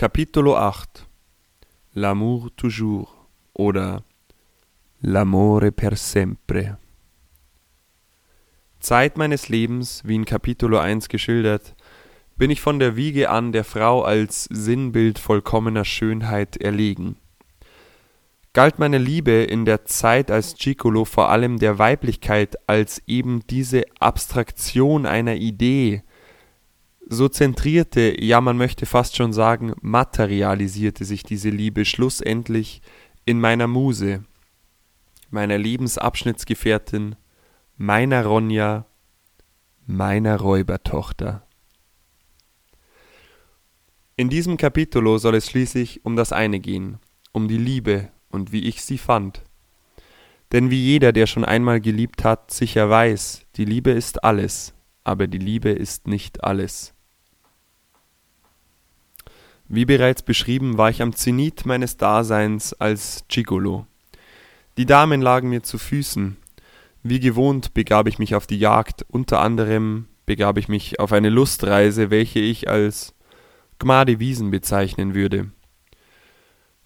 Capitolo 8 L'amour toujours. Oder L'amore per sempre. Zeit meines Lebens, wie in Capitolo 1 geschildert, bin ich von der Wiege an der Frau als Sinnbild vollkommener Schönheit erlegen. Galt meine Liebe in der Zeit als Gigolo vor allem der Weiblichkeit als eben diese Abstraktion einer Idee, so zentrierte, ja man möchte fast schon sagen, materialisierte sich diese Liebe schlussendlich in meiner Muse, meiner Lebensabschnittsgefährtin, meiner Ronja, meiner Räubertochter. In diesem Kapitulo soll es schließlich um das eine gehen, um die Liebe und wie ich sie fand. Denn wie jeder, der schon einmal geliebt hat, sicher weiß, die Liebe ist alles, aber die Liebe ist nicht alles. Wie bereits beschrieben, war ich am Zenit meines Daseins als Gigolo. Die Damen lagen mir zu Füßen. Wie gewohnt begab ich mich auf die Jagd, unter anderem begab ich mich auf eine Lustreise, welche ich als Gmade Wiesen bezeichnen würde.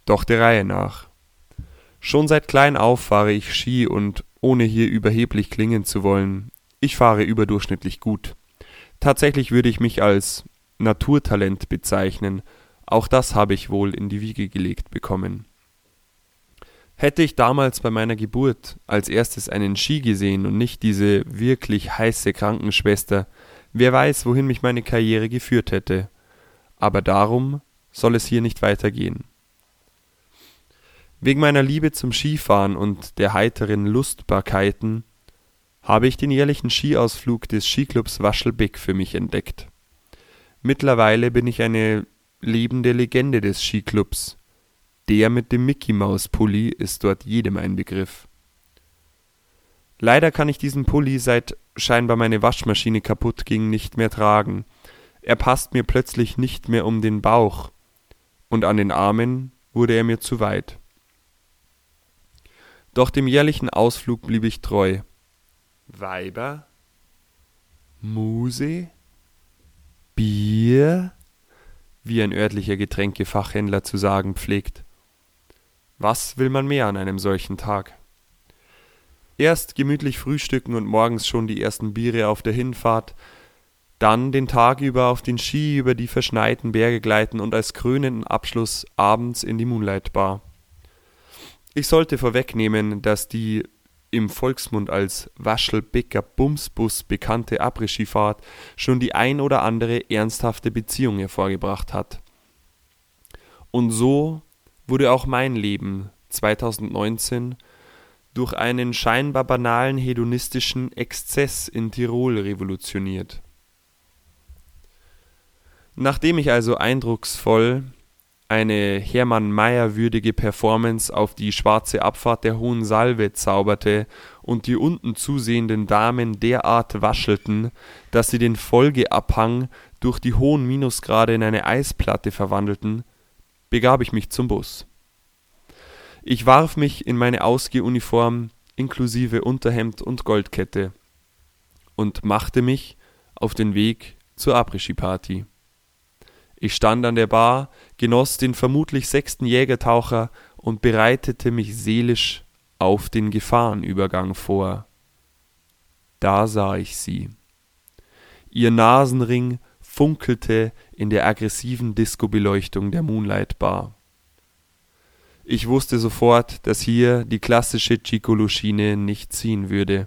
Doch der Reihe nach. Schon seit klein auf fahre ich Ski und ohne hier überheblich klingen zu wollen, ich fahre überdurchschnittlich gut. Tatsächlich würde ich mich als Naturtalent bezeichnen, auch das habe ich wohl in die Wiege gelegt bekommen. Hätte ich damals bei meiner Geburt als erstes einen Ski gesehen und nicht diese wirklich heiße Krankenschwester, wer weiß, wohin mich meine Karriere geführt hätte aber darum soll es hier nicht weitergehen. Wegen meiner Liebe zum Skifahren und der heiteren Lustbarkeiten habe ich den jährlichen Skiausflug des Skiclubs Waschelbeck für mich entdeckt. Mittlerweile bin ich eine lebende Legende des Skiclubs. Der mit dem Mickey Maus Pulli ist dort jedem ein Begriff. Leider kann ich diesen Pulli, seit scheinbar meine Waschmaschine kaputt ging, nicht mehr tragen er passt mir plötzlich nicht mehr um den Bauch, und an den Armen wurde er mir zu weit. Doch dem jährlichen Ausflug blieb ich treu. Weiber? Muse? Bier? Wie ein örtlicher Getränkefachhändler zu sagen pflegt. Was will man mehr an einem solchen Tag? Erst gemütlich frühstücken und morgens schon die ersten Biere auf der Hinfahrt, dann den Tag über auf den Ski über die verschneiten Berge gleiten und als krönenden Abschluss abends in die Moonlight Bar. Ich sollte vorwegnehmen, dass die im Volksmund als Waschelbecker Bumsbus bekannte Après-Ski-Fahrt schon die ein oder andere ernsthafte Beziehung hervorgebracht hat. Und so wurde auch mein Leben 2019 durch einen scheinbar banalen hedonistischen Exzess in Tirol revolutioniert Nachdem ich also eindrucksvoll eine Hermann Mayer würdige Performance auf die schwarze Abfahrt der Hohen Salve zauberte und die unten zusehenden Damen derart waschelten, dass sie den Folgeabhang durch die hohen Minusgrade in eine Eisplatte verwandelten, begab ich mich zum Bus. Ich warf mich in meine Ausgehuniform inklusive Unterhemd und Goldkette und machte mich auf den Weg zur Après-Ski-Party ich stand an der Bar, genoss den vermutlich sechsten Jägertaucher und bereitete mich seelisch auf den Gefahrenübergang vor. Da sah ich sie. Ihr Nasenring funkelte in der aggressiven Disco-Beleuchtung der Moonlight Bar. Ich wusste sofort, dass hier die klassische Chicolo-Schiene nicht ziehen würde.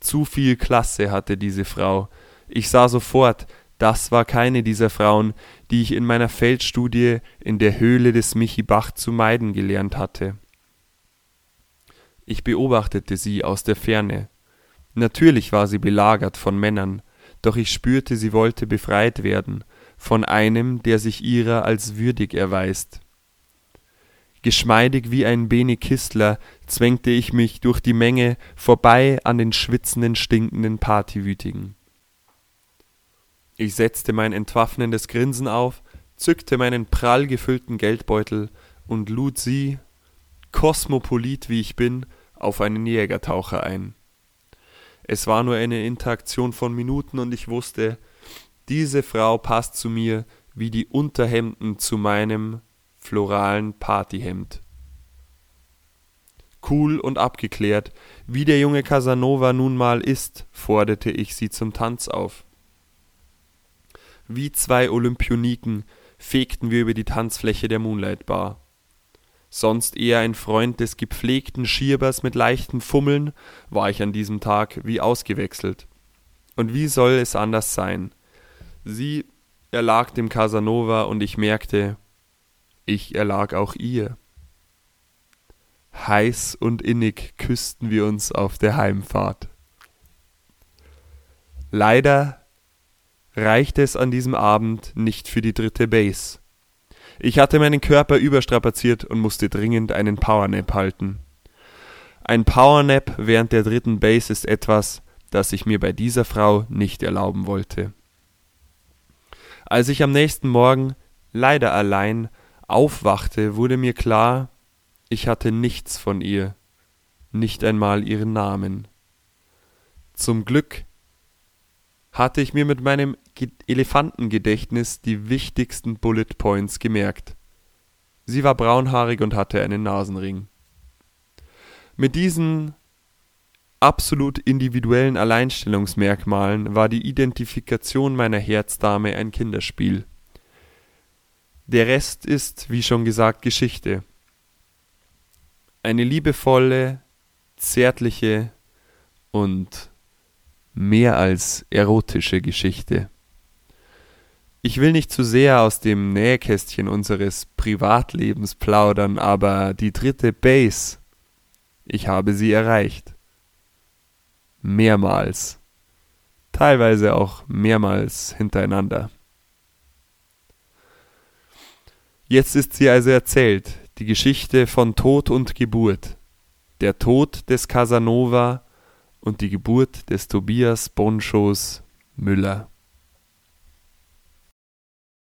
Zu viel Klasse hatte diese Frau. Ich sah sofort, das war keine dieser Frauen, die ich in meiner Feldstudie in der Höhle des Michi Bach zu meiden gelernt hatte. Ich beobachtete sie aus der Ferne. Natürlich war sie belagert von Männern, doch ich spürte, sie wollte befreit werden von einem, der sich ihrer als würdig erweist. Geschmeidig wie ein Bene Kistler zwängte ich mich durch die Menge vorbei an den schwitzenden, stinkenden Partywütigen. Ich setzte mein entwaffnendes Grinsen auf, zückte meinen prall gefüllten Geldbeutel und lud sie, kosmopolit wie ich bin, auf einen Jägertaucher ein. Es war nur eine Interaktion von Minuten und ich wusste, diese Frau passt zu mir wie die Unterhemden zu meinem floralen Partyhemd. Cool und abgeklärt, wie der junge Casanova nun mal ist, forderte ich sie zum Tanz auf. Wie zwei Olympioniken fegten wir über die Tanzfläche der Moonlight Bar. Sonst eher ein Freund des gepflegten Schiebers mit leichten Fummeln, war ich an diesem Tag wie ausgewechselt. Und wie soll es anders sein? Sie erlag dem Casanova und ich merkte, ich erlag auch ihr. Heiß und innig küssten wir uns auf der Heimfahrt. Leider reichte es an diesem Abend nicht für die dritte Base. Ich hatte meinen Körper überstrapaziert und musste dringend einen Powernap halten. Ein Powernap während der dritten Base ist etwas, das ich mir bei dieser Frau nicht erlauben wollte. Als ich am nächsten Morgen, leider allein, aufwachte, wurde mir klar, ich hatte nichts von ihr, nicht einmal ihren Namen. Zum Glück hatte ich mir mit meinem Elefantengedächtnis die wichtigsten Bullet Points gemerkt. Sie war braunhaarig und hatte einen Nasenring. Mit diesen absolut individuellen Alleinstellungsmerkmalen war die Identifikation meiner Herzdame ein Kinderspiel. Der Rest ist, wie schon gesagt, Geschichte. Eine liebevolle, zärtliche und mehr als erotische Geschichte. Ich will nicht zu sehr aus dem Nähkästchen unseres Privatlebens plaudern, aber die dritte Base, ich habe sie erreicht. Mehrmals. Teilweise auch mehrmals hintereinander. Jetzt ist sie also erzählt, die Geschichte von Tod und Geburt. Der Tod des Casanova und die Geburt des Tobias Bonschos Müller.